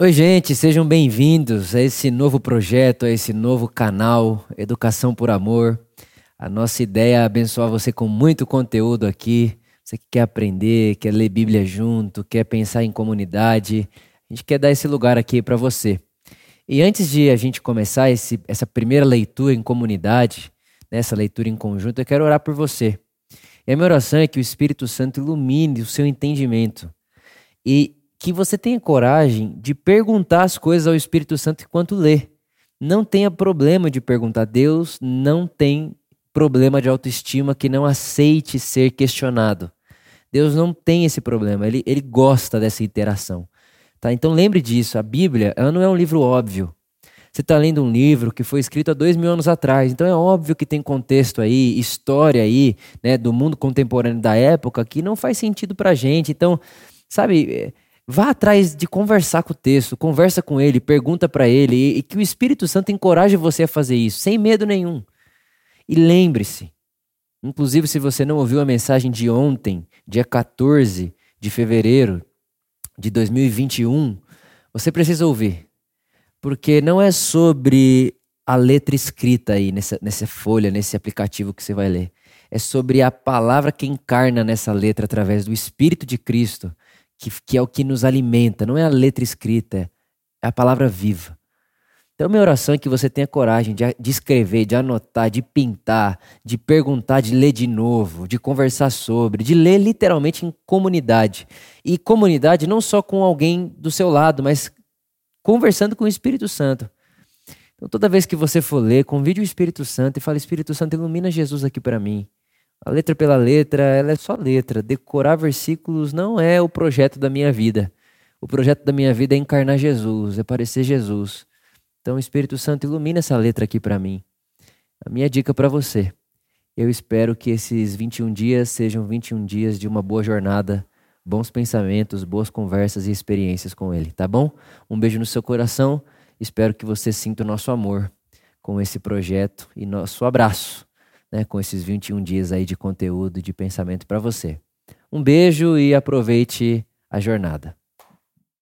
Oi, gente, sejam bem-vindos a esse novo projeto, a esse novo canal Educação por Amor. A nossa ideia é abençoar você com muito conteúdo aqui. Você que quer aprender, quer ler Bíblia junto, quer pensar em comunidade, a gente quer dar esse lugar aqui para você. E antes de a gente começar esse, essa primeira leitura em comunidade, né, essa leitura em conjunto, eu quero orar por você. E a minha oração é que o Espírito Santo ilumine o seu entendimento e que você tenha coragem de perguntar as coisas ao Espírito Santo enquanto lê. Não tenha problema de perguntar. Deus não tem problema de autoestima que não aceite ser questionado. Deus não tem esse problema, ele, ele gosta dessa interação. Tá? Então lembre disso, a Bíblia ela não é um livro óbvio. Você está lendo um livro que foi escrito há dois mil anos atrás, então é óbvio que tem contexto aí, história aí, né, do mundo contemporâneo da época que não faz sentido para gente. Então, sabe, vá atrás de conversar com o texto, conversa com ele, pergunta para ele e, e que o Espírito Santo encoraje você a fazer isso, sem medo nenhum. E lembre-se, inclusive se você não ouviu a mensagem de ontem, dia 14 de fevereiro de 2021, você precisa ouvir. Porque não é sobre a letra escrita aí nessa, nessa folha, nesse aplicativo que você vai ler. É sobre a palavra que encarna nessa letra através do Espírito de Cristo, que, que é o que nos alimenta. Não é a letra escrita, é a palavra viva. Então, minha oração é que você tenha coragem de, de escrever, de anotar, de pintar, de perguntar, de ler de novo, de conversar sobre, de ler literalmente em comunidade. E comunidade não só com alguém do seu lado, mas conversando com o Espírito Santo. Então, toda vez que você for ler, convide o Espírito Santo e fale: Espírito Santo, ilumina Jesus aqui para mim. A letra pela letra, ela é só letra. Decorar versículos não é o projeto da minha vida. O projeto da minha vida é encarnar Jesus, é parecer Jesus. Então, Espírito Santo, ilumina essa letra aqui para mim. A minha dica para você. Eu espero que esses 21 dias sejam 21 dias de uma boa jornada, bons pensamentos, boas conversas e experiências com Ele, tá bom? Um beijo no seu coração. Espero que você sinta o nosso amor com esse projeto e nosso abraço, né, com esses 21 dias aí de conteúdo e de pensamento para você. Um beijo e aproveite a jornada.